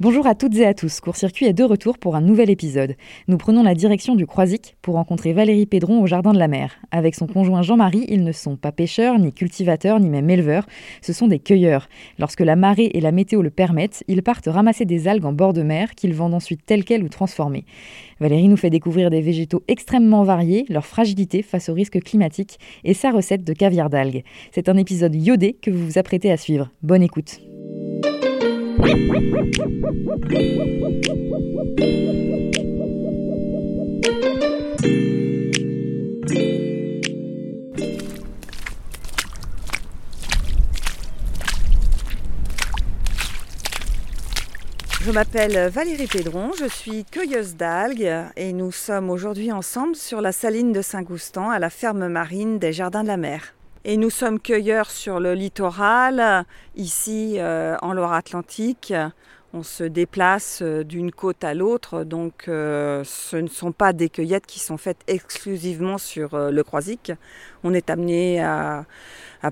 Bonjour à toutes et à tous, Court-Circuit est de retour pour un nouvel épisode. Nous prenons la direction du Croisic pour rencontrer Valérie Pédron au Jardin de la Mer. Avec son conjoint Jean-Marie, ils ne sont pas pêcheurs, ni cultivateurs, ni même éleveurs, ce sont des cueilleurs. Lorsque la marée et la météo le permettent, ils partent ramasser des algues en bord de mer qu'ils vendent ensuite telles quelles ou transformées. Valérie nous fait découvrir des végétaux extrêmement variés, leur fragilité face aux risques climatiques et sa recette de caviar d'algues. C'est un épisode iodé que vous vous apprêtez à suivre. Bonne écoute. Je m'appelle Valérie Pédron, je suis cueilleuse d'algues et nous sommes aujourd'hui ensemble sur la saline de Saint-Goustan à la ferme marine des Jardins de la Mer. Et nous sommes cueilleurs sur le littoral, ici euh, en Loire-Atlantique. On se déplace euh, d'une côte à l'autre, donc euh, ce ne sont pas des cueillettes qui sont faites exclusivement sur le Croisic. On est amené à,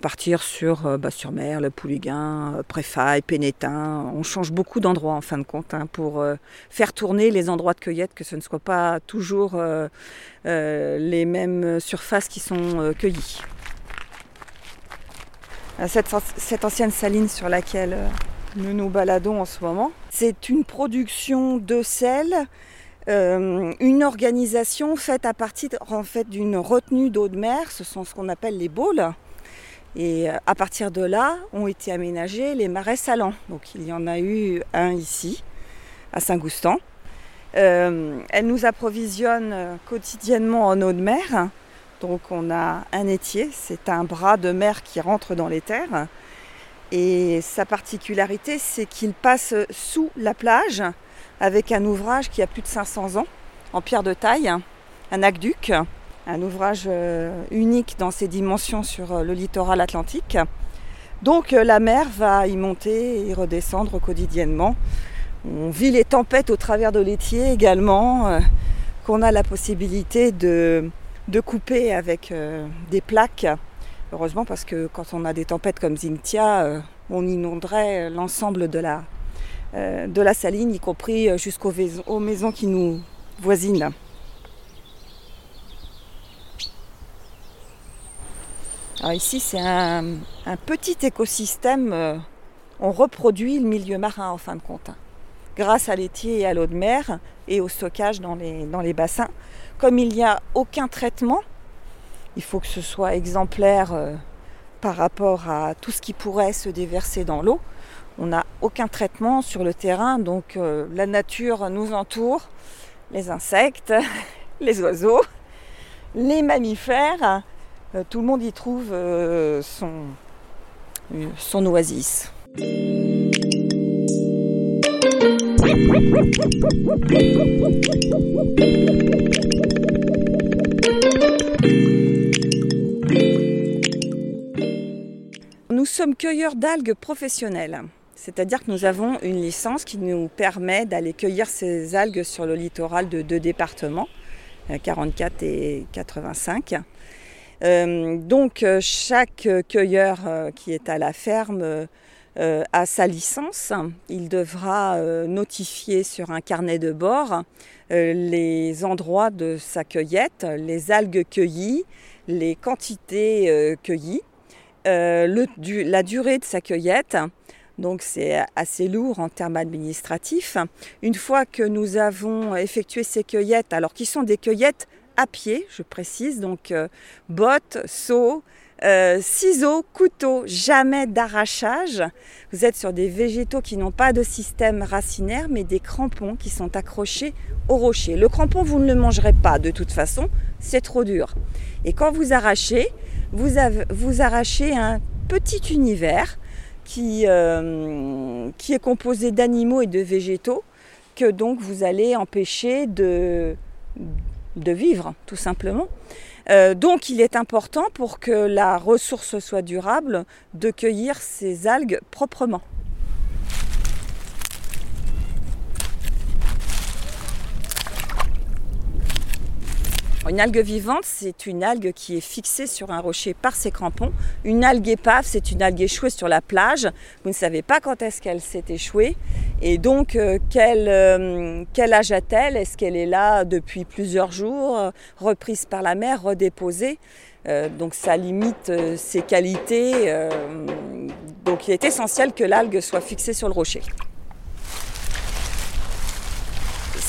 partir sur, bah, sur mer, le Pouliguen, Préfaille, Pénétin. On change beaucoup d'endroits en fin de compte hein, pour faire tourner les endroits de cueillette, que ce ne soit pas toujours les mêmes surfaces qui sont cueillies. Euh, cette, ancienne saline sur laquelle euh, nous nous baladons en ce moment. C'est une production de sel, euh, une organisation faite à partir en fait, d'une retenue d'eau de mer, ce sont ce qu'on appelle les bôles. Et à partir de là ont été aménagés les marais salants. Donc il y en a eu un ici, à Saint-Goustan. elle nous approvisionne quotidiennement en eau de mer. Donc on a un étier, c'est un bras de mer qui rentre dans les terres. Et sa particularité, c'est qu'il passe sous la plage avec un ouvrage qui a plus de 500 ans, en pierre de taille, un aqueduc, un ouvrage euh, unique dans ses dimensions sur euh, le littoral atlantique. Donc euh, la mer va y monter et redescendre quotidiennement. On vit les tempêtes au travers de l'étier également, qu'on a la possibilité de, de couper avec euh, des plaques. Heureusement parce que quand on a des tempêtes comme Xintia, euh, on inonderait l'ensemble de la, euh, de la saline, y compris jusqu'aux maisons qui nous voisinent. ici c'est un, petit écosystème, on reproduit le milieu marin en fin de compte, grâce à l'étier et à l'eau de mer et au stockage dans les, bassins. Comme il n'y a aucun traitement, il faut que ce soit exemplaire euh, par rapport à tout ce qui pourrait se déverser dans l'eau. On n'a aucun traitement sur le terrain, donc euh, la nature nous entoure, les insectes, les oiseaux, les mammifères, euh, tout le monde y trouve son oasis. Nous sommes cueilleurs d'algues professionnels. C'est-à-dire que nous avons une licence qui nous permet d'aller cueillir ces algues sur le littoral de deux départements, 44 euh, et 85. Euh, donc euh, chaque cueilleur qui est à la ferme a sa licence. Il devra notifier sur un carnet de bord les endroits de sa cueillette, les algues cueillies, les quantités cueillies. Euh, la durée de sa cueillette. Donc c'est assez lourd en termes administratifs. Une fois que nous avons effectué ces cueillettes, alors qui sont des cueillettes à pied, je précise, donc euh, bottes, seaux, euh, ciseaux, couteaux, jamais d'arrachage. Vous êtes sur des végétaux qui n'ont pas de système racinaire, mais des crampons qui sont accrochés au rocher. Le crampon, vous ne le mangerez pas de toute façon, c'est trop dur. Et quand vous arrachez, vous, arrachez un petit univers qui, euh, qui est composé d'animaux et de végétaux que donc vous allez empêcher de, de vivre, tout simplement. Euh, donc il est important pour que la ressource soit durable de cueillir ces algues proprement. Une algue vivante, c'est une algue qui est fixée sur un rocher par ses crampons. Une algue épave, c'est une algue échouée sur la plage. Vous ne savez pas quand est-ce qu'elle s'est échouée. Et donc, euh, quel, euh, quel, âge a-t-elle? Est-ce qu'elle est là depuis plusieurs jours, reprise par la mer, redéposée? Donc ça limite ses qualités. donc il est essentiel que l'algue soit fixée sur le rocher.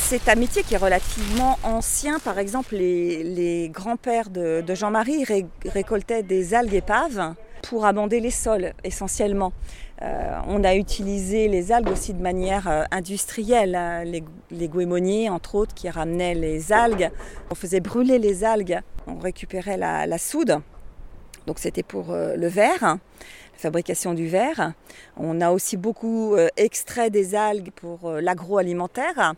C'est un métier qui est relativement ancien. Par exemple, les, grands-pères de, Jean-Marie récoltaient des algues épaves pour amender les sols essentiellement. Euh, on a utilisé les algues aussi de manière euh, industrielle. Hein. Les, les entre autres, qui ramenaient les algues. On faisait brûler les algues, on récupérait la, soude. Donc c'était pour euh, le verre, la fabrication du verre. On a aussi beaucoup extrait des algues pour l'agroalimentaire.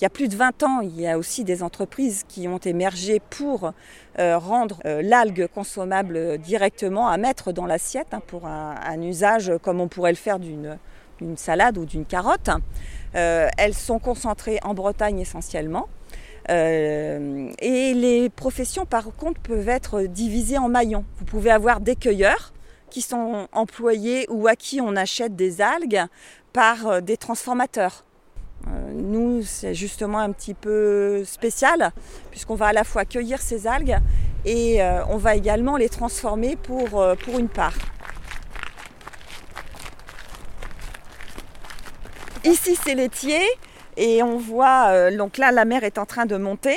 Il y a plus de 20 ans, il y a aussi des entreprises qui ont émergé pour euh, rendre euh, l'algue consommable directement à mettre dans l'assiette hein, pour un, usage comme on pourrait le faire d'une salade ou d'une carotte. Euh, elles sont concentrées en Bretagne essentiellement. et les professions, par contre, peuvent être divisées en maillons. Vous pouvez avoir des cueilleurs qui sont employés ou à qui on achète des algues par des transformateurs. Euh, c'est justement un petit peu spécial, puisqu'on va à la fois cueillir ces algues et euh, on va également les transformer pour, euh, pour une part. Ici, c'est l'étier et on voit, donc là, la mer est en train de monter.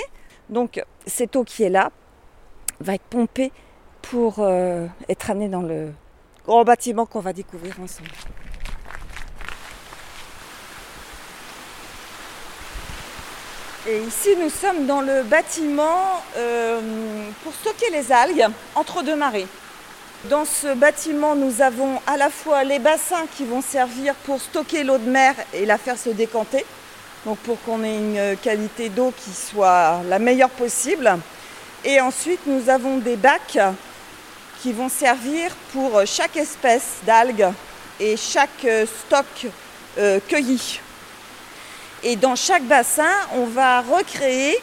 Donc, cette eau qui est là va être pompée pour être amenée dans le grand bâtiment qu'on va découvrir ensemble. Et ici, nous sommes dans le bâtiment euh, pour stocker les algues entre deux marées. Dans ce bâtiment, nous avons à la fois les bassins qui vont servir pour stocker l'eau de mer et la faire se décanter, donc pour qu'on ait une qualité d'eau qui soit la meilleure possible. Et ensuite, nous avons des bacs qui vont servir pour chaque espèce d'algues et chaque stock euh, cueilli. Et dans chaque bassin, on va recréer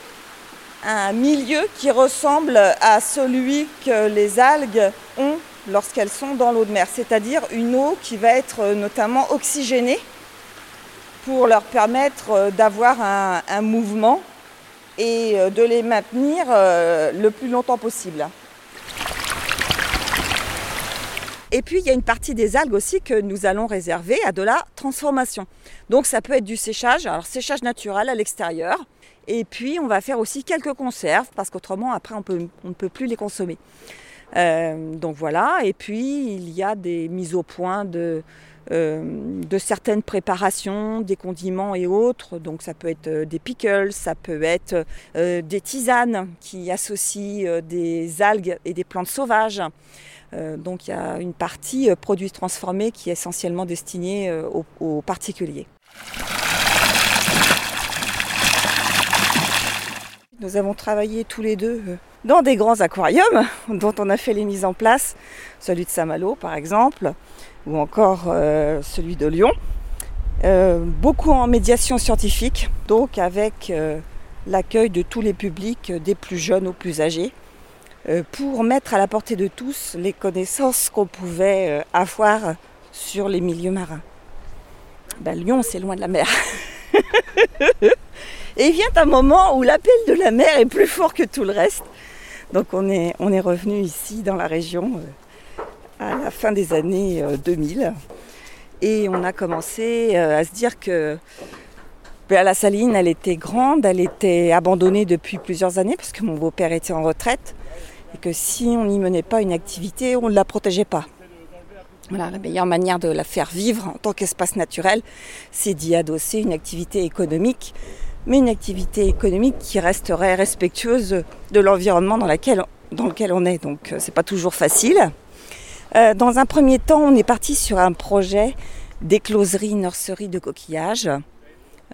un milieu qui ressemble à celui que les algues ont lorsqu'elles sont dans l'eau de mer, c'est-à-dire une eau qui va être notamment oxygénée pour leur permettre d'avoir un, mouvement et de les maintenir euh, le plus longtemps possible. Et puis il y a une partie des algues aussi que nous allons réserver à de la transformation. Donc ça peut être du séchage, alors séchage naturel à l'extérieur. Et puis on va faire aussi quelques conserves parce qu'autrement après on, ne peut plus les consommer. Euh, donc voilà, et puis il y a des mises au point de, euh, certaines préparations, des condiments et autres. Donc ça peut être euh, des pickles, ça peut être des tisanes qui associent des algues et des plantes sauvages. Euh, donc il y a une partie euh, produits transformés qui est essentiellement destinée euh, aux, particuliers. Nous avons travaillé tous les deux dans des grands aquariums dont on a fait les mises en place, celui de Saint-Malo par exemple, ou encore celui de Lyon. beaucoup en médiation scientifique, donc avec l'accueil de tous les publics, des plus jeunes aux plus âgés. Euh, pour mettre à la portée de tous les connaissances qu'on pouvait euh, avoir sur les milieux marins. Ben, Lyon, c'est loin de la mer. Et vient un moment où l'appel de la mer est plus fort que tout le reste. Donc on est, on est revenu ici dans la région euh, à la fin des années 2000. Et on a commencé à se dire que ben, la saline, elle était grande, elle était abandonnée depuis plusieurs années parce que mon beau-père était en retraite et que si on n'y menait pas une activité, on ne la protégeait pas. La meilleure manière de la faire vivre en tant qu'espace naturel, c'est d'y adosser une activité économique, mais une activité économique qui resterait respectueuse de l'environnement dans, dans lequel on est. Donc euh, c'est pas toujours facile. Euh, dans un premier temps, on est parti sur un projet d'écloserie nurserie de coquillages.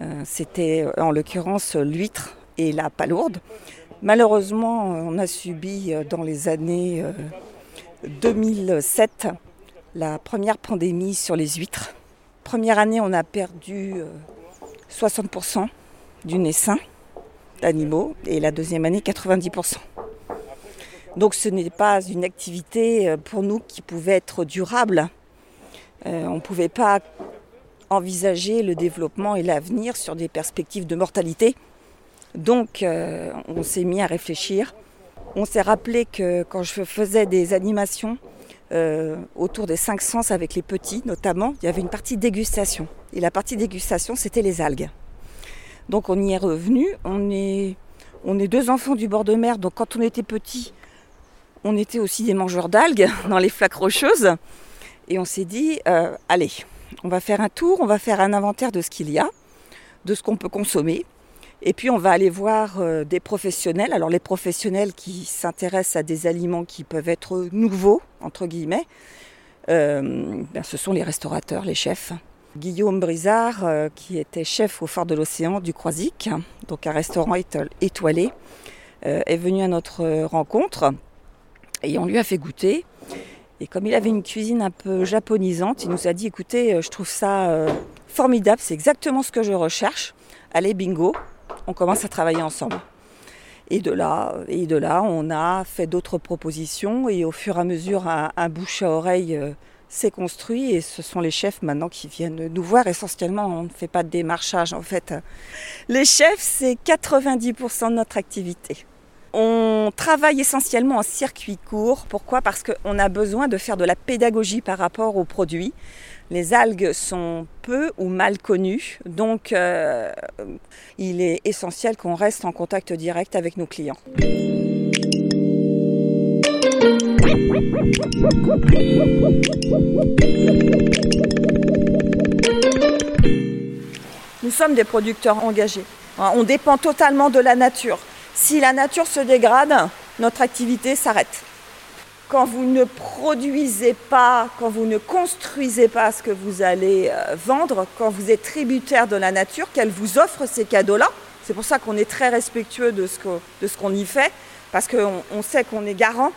Euh, c'était en l'occurrence l'huître et la palourde. Malheureusement, on a subi euh, dans les années 2007 euh, la première pandémie sur les huîtres. Première année, on a perdu 60% euh, du naissin. d'animaux et la deuxième année 90%. Donc ce n'est pas une activité pour nous qui pouvait être durable. On ne pouvait pas envisager le développement et l'avenir sur des perspectives de mortalité. Donc euh, on s'est mis à réfléchir. On s'est rappelé que quand je faisais des animations autour des cinq sens avec les petits notamment, il y avait une partie dégustation. Et la partie dégustation, c'était les algues. Donc on y est revenu. On est, on est deux enfants du bord de mer. Donc quand on était petits, on était aussi des mangeurs d'algues dans les flaques rocheuses. Et on s'est dit, euh, allez, on va faire un tour, on va faire un inventaire de ce qu'il y a, de ce qu'on peut consommer. Et puis on va aller voir euh, des professionnels. Alors les professionnels qui s'intéressent à des aliments qui peuvent être nouveaux, entre guillemets, euh, ben, ce sont les restaurateurs, les chefs. Guillaume Brizard, qui était chef au Fort de l'Océan du Croisic, donc un restaurant étoilé, est venu à notre rencontre et on lui a fait goûter. Et comme il avait une cuisine un peu japonisante, il nous a dit écoutez, euh, je trouve ça euh, formidable, c'est exactement ce que je recherche. Allez, bingo, on commence à travailler ensemble. Et de là, et de là on a fait d'autres propositions et au fur et à mesure, un, bouche à oreille euh, s'est construit et ce sont les chefs maintenant qui viennent nous voir. Essentiellement, on ne fait pas de démarchage en fait. Les chefs, c'est 90% de notre activité. On travaille essentiellement en circuit court. Pourquoi? Parce qu'on a besoin de faire de la pédagogie par rapport aux produits. Les algues sont peu ou mal connues, donc euh, il est essentiel qu'on reste en contact direct avec nos clients. Nous sommes des producteurs engagés. On dépend totalement de la nature. Si la nature se dégrade, notre activité s'arrête. Quand vous ne produisez pas, quand vous ne construisez pas ce que vous allez euh, vendre, quand vous êtes tributaire de la nature, qu'elle vous offre ces cadeaux-là, c'est pour ça qu'on est très respectueux de ce qu'on y fait, parce qu'on sait qu'on est garant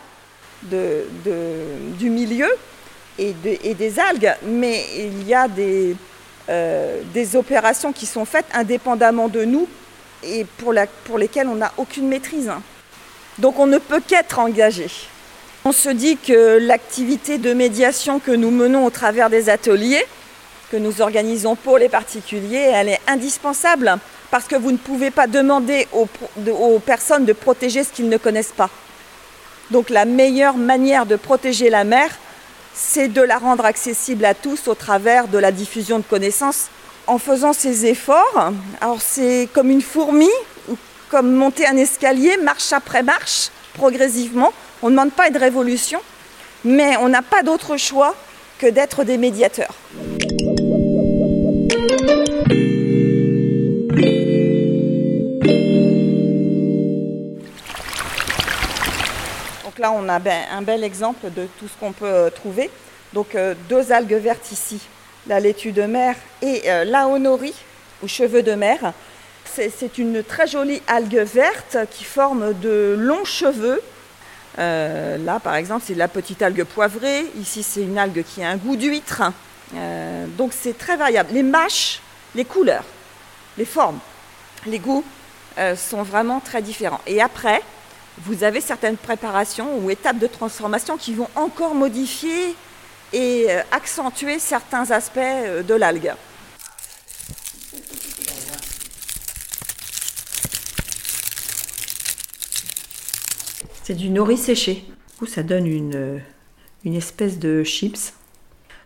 du milieu et, des algues, mais il y a euh, des opérations qui sont faites indépendamment de nous et pour, lesquels on n'a aucune maîtrise. Donc on ne peut qu'être engagé. On se dit que l'activité de médiation que nous menons au travers des ateliers, que nous organisons pour les particuliers, elle est indispensable parce que vous ne pouvez pas demander aux, personnes de protéger ce qu'ils ne connaissent pas. Donc la meilleure manière de protéger la mer, c'est de la rendre accessible à tous au travers de la diffusion de connaissances en faisant ces efforts. Alors c'est comme une fourmi, ou comme monter un escalier, marche après marche, progressivement. On ne demande pas une révolution, mais on n'a pas d'autre choix que d'être des médiateurs. Donc là, on a ben, un bel exemple de tout ce qu'on peut trouver. Donc euh, deux algues vertes ici, la laitue de mer et euh, la honorie, ou cheveux de mer. C'est une très jolie algue verte qui forme de longs cheveux. Euh, là, par exemple, c'est la petite algue poivrée. Ici, c'est une algue qui a un goût d'huître. Euh, donc, c'est très variable. Les mâches, les couleurs, les formes, les goûts sont vraiment très différents. Et après, vous avez certaines préparations ou étapes de transformation qui vont encore modifier et euh, accentuer certains aspects euh, de l'algue. C'est du nori séché. ça donne une, euh, une espèce de chips.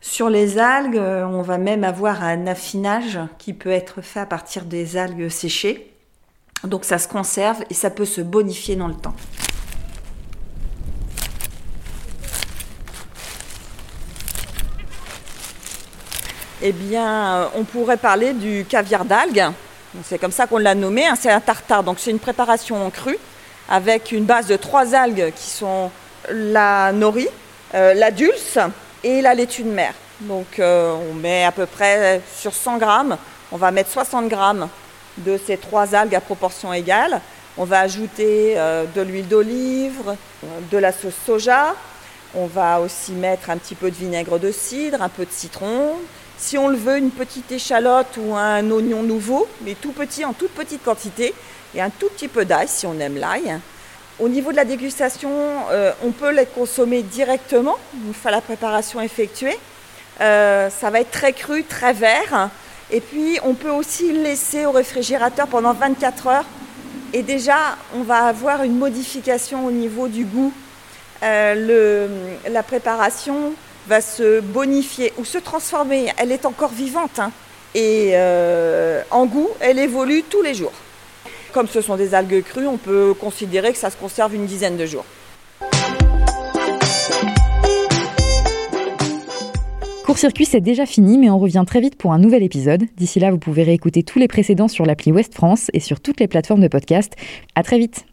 Sur les algues, on va même avoir un affinage qui peut être fait à partir des algues séchées. Donc ça se conserve et ça peut se bonifier dans le temps. eh bien, euh, on pourrait parler du caviar d'algues. C'est comme ça qu'on l'a nommé. Hein, c'est un tartare. Donc, c'est une préparation en cru avec une base de trois algues qui sont la nori, euh, la dulce et la laitue de mer. Donc, euh, on met à peu près sur 100 grammes, on va mettre 60 grammes de ces trois algues à proportion égale. On va ajouter de l'huile d'olive, de la sauce soja. On va aussi mettre un petit peu de vinaigre de cidre, un peu de citron, si on le veut, une petite échalote ou un oignon nouveau, mais tout petit, en toute petite quantité. Et un tout petit peu d'ail si on aime l'ail. Au niveau de la dégustation, euh, on peut les consommer directement une fois la préparation effectuée. Euh, ça va être très cru, très vert. Et puis on peut aussi laisser au réfrigérateur pendant 24 heures. Et déjà, on va avoir une modification au niveau du goût. Euh, la préparation va se bonifier ou se transformer. Elle est encore vivante. Hein. Et en goût, elle évolue tous les jours. Comme ce sont des algues crues, on peut considérer que ça se conserve une dizaine de jours. Court-circuit, c'est déjà fini, mais on revient très vite pour un nouvel épisode. D'ici là, vous pouvez réécouter tous les précédents sur l'appli Ouest France et sur toutes les plateformes de podcast. À très vite!